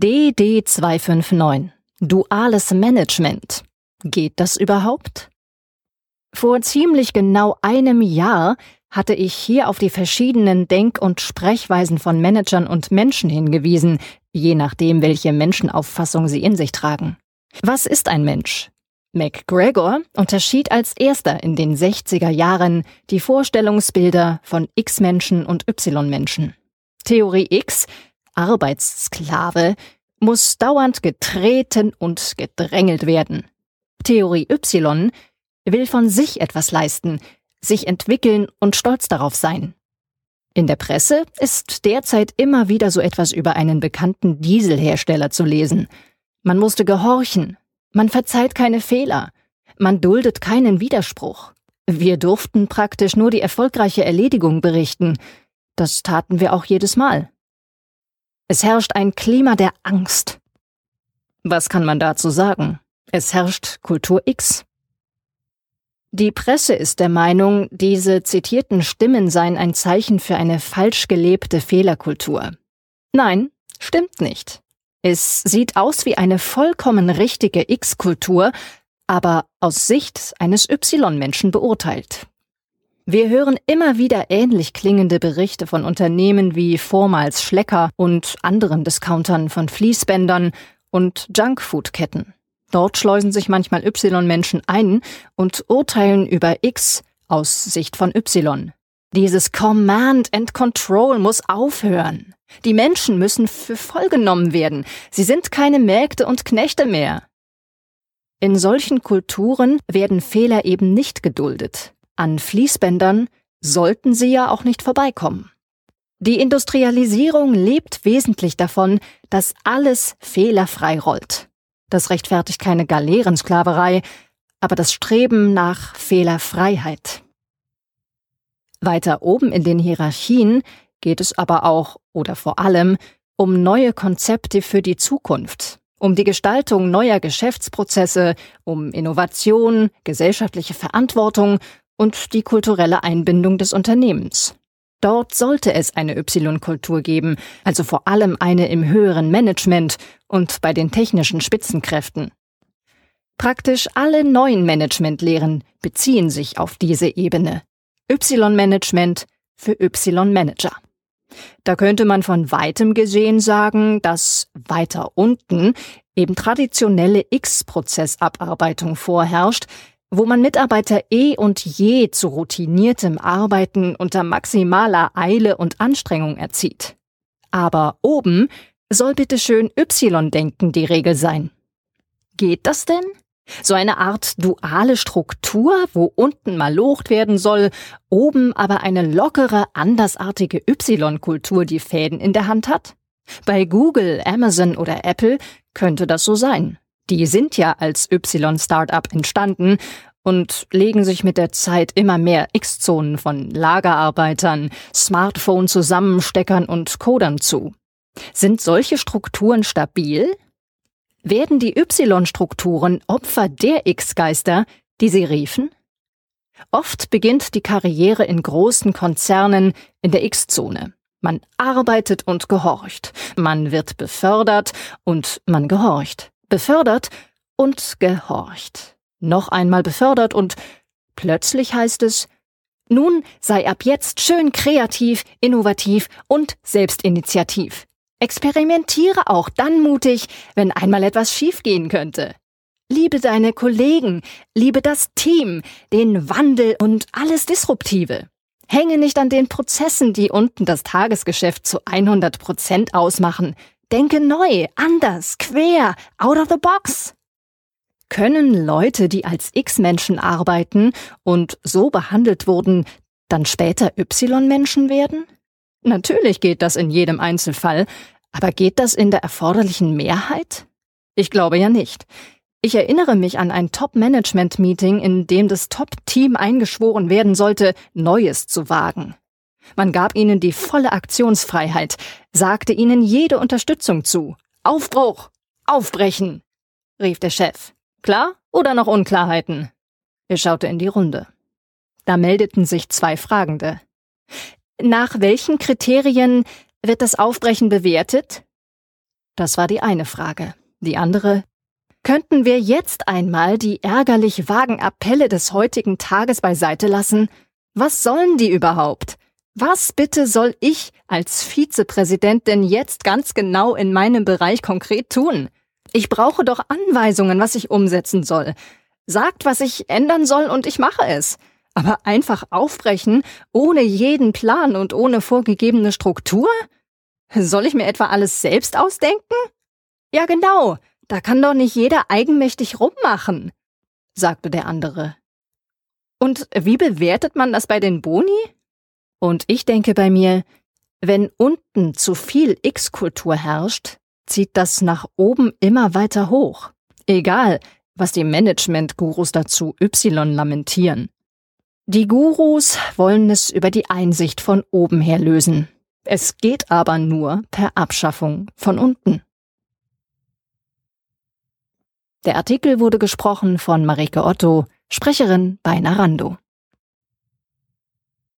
DD259 Duales Management. Geht das überhaupt? Vor ziemlich genau einem Jahr hatte ich hier auf die verschiedenen Denk- und Sprechweisen von Managern und Menschen hingewiesen, je nachdem, welche Menschenauffassung sie in sich tragen. Was ist ein Mensch? McGregor unterschied als erster in den 60er Jahren die Vorstellungsbilder von X-Menschen und Y-Menschen. Theorie X, Arbeitssklave, muss dauernd getreten und gedrängelt werden. Theorie Y will von sich etwas leisten, sich entwickeln und stolz darauf sein. In der Presse ist derzeit immer wieder so etwas über einen bekannten Dieselhersteller zu lesen. Man musste gehorchen, man verzeiht keine Fehler, man duldet keinen Widerspruch. Wir durften praktisch nur die erfolgreiche Erledigung berichten. Das taten wir auch jedes Mal. Es herrscht ein Klima der Angst. Was kann man dazu sagen? Es herrscht Kultur X. Die Presse ist der Meinung, diese zitierten Stimmen seien ein Zeichen für eine falsch gelebte Fehlerkultur. Nein, stimmt nicht. Es sieht aus wie eine vollkommen richtige X-Kultur, aber aus Sicht eines Y-Menschen beurteilt. Wir hören immer wieder ähnlich klingende Berichte von Unternehmen wie vormals Schlecker und anderen Discountern von Fließbändern und Junkfood-Ketten. Dort schleusen sich manchmal Y-Menschen ein und urteilen über X aus Sicht von Y. Dieses Command and Control muss aufhören. Die Menschen müssen für voll genommen werden. Sie sind keine Mägde und Knechte mehr. In solchen Kulturen werden Fehler eben nicht geduldet. An Fließbändern sollten sie ja auch nicht vorbeikommen. Die Industrialisierung lebt wesentlich davon, dass alles fehlerfrei rollt. Das rechtfertigt keine Galeerensklaverei, aber das Streben nach Fehlerfreiheit. Weiter oben in den Hierarchien geht es aber auch oder vor allem um neue Konzepte für die Zukunft, um die Gestaltung neuer Geschäftsprozesse, um Innovation, gesellschaftliche Verantwortung und die kulturelle Einbindung des Unternehmens. Dort sollte es eine Y-Kultur geben, also vor allem eine im höheren Management und bei den technischen Spitzenkräften. Praktisch alle neuen Managementlehren beziehen sich auf diese Ebene. Y-Management für Y-Manager. Da könnte man von weitem gesehen sagen, dass weiter unten eben traditionelle X-Prozessabarbeitung vorherrscht, wo man Mitarbeiter eh und je zu routiniertem Arbeiten unter maximaler Eile und Anstrengung erzieht. Aber oben soll bitte schön Y-Denken die Regel sein. Geht das denn? So eine Art duale Struktur, wo unten mal locht werden soll, oben aber eine lockere, andersartige Y-Kultur die Fäden in der Hand hat? Bei Google, Amazon oder Apple könnte das so sein. Die sind ja als Y-Startup entstanden und legen sich mit der Zeit immer mehr X-Zonen von Lagerarbeitern, Smartphone-Zusammensteckern und Codern zu. Sind solche Strukturen stabil? Werden die Y-Strukturen Opfer der X-Geister, die sie riefen? Oft beginnt die Karriere in großen Konzernen in der X-Zone. Man arbeitet und gehorcht. Man wird befördert und man gehorcht befördert und gehorcht. Noch einmal befördert und plötzlich heißt es, nun sei ab jetzt schön kreativ, innovativ und selbstinitiativ. Experimentiere auch dann mutig, wenn einmal etwas schiefgehen könnte. Liebe deine Kollegen, liebe das Team, den Wandel und alles Disruptive. Hänge nicht an den Prozessen, die unten das Tagesgeschäft zu 100 Prozent ausmachen. Denke neu, anders, quer, out of the box. Können Leute, die als X-Menschen arbeiten und so behandelt wurden, dann später Y-Menschen werden? Natürlich geht das in jedem Einzelfall, aber geht das in der erforderlichen Mehrheit? Ich glaube ja nicht. Ich erinnere mich an ein Top-Management-Meeting, in dem das Top-Team eingeschworen werden sollte, Neues zu wagen. Man gab ihnen die volle Aktionsfreiheit, sagte ihnen jede Unterstützung zu. Aufbruch! Aufbrechen! rief der Chef. Klar oder noch Unklarheiten? Er schaute in die Runde. Da meldeten sich zwei Fragende. Nach welchen Kriterien wird das Aufbrechen bewertet? Das war die eine Frage. Die andere, könnten wir jetzt einmal die ärgerlich vagen Appelle des heutigen Tages beiseite lassen? Was sollen die überhaupt? Was bitte soll ich als Vizepräsident denn jetzt ganz genau in meinem Bereich konkret tun? Ich brauche doch Anweisungen, was ich umsetzen soll. Sagt, was ich ändern soll und ich mache es. Aber einfach aufbrechen, ohne jeden Plan und ohne vorgegebene Struktur? Soll ich mir etwa alles selbst ausdenken? Ja, genau. Da kann doch nicht jeder eigenmächtig rummachen, sagte der andere. Und wie bewertet man das bei den Boni? Und ich denke bei mir, wenn unten zu viel X-Kultur herrscht, zieht das nach oben immer weiter hoch. Egal, was die Management-Gurus dazu Y lamentieren. Die Gurus wollen es über die Einsicht von oben her lösen. Es geht aber nur per Abschaffung von unten. Der Artikel wurde gesprochen von Marike Otto, Sprecherin bei Narando.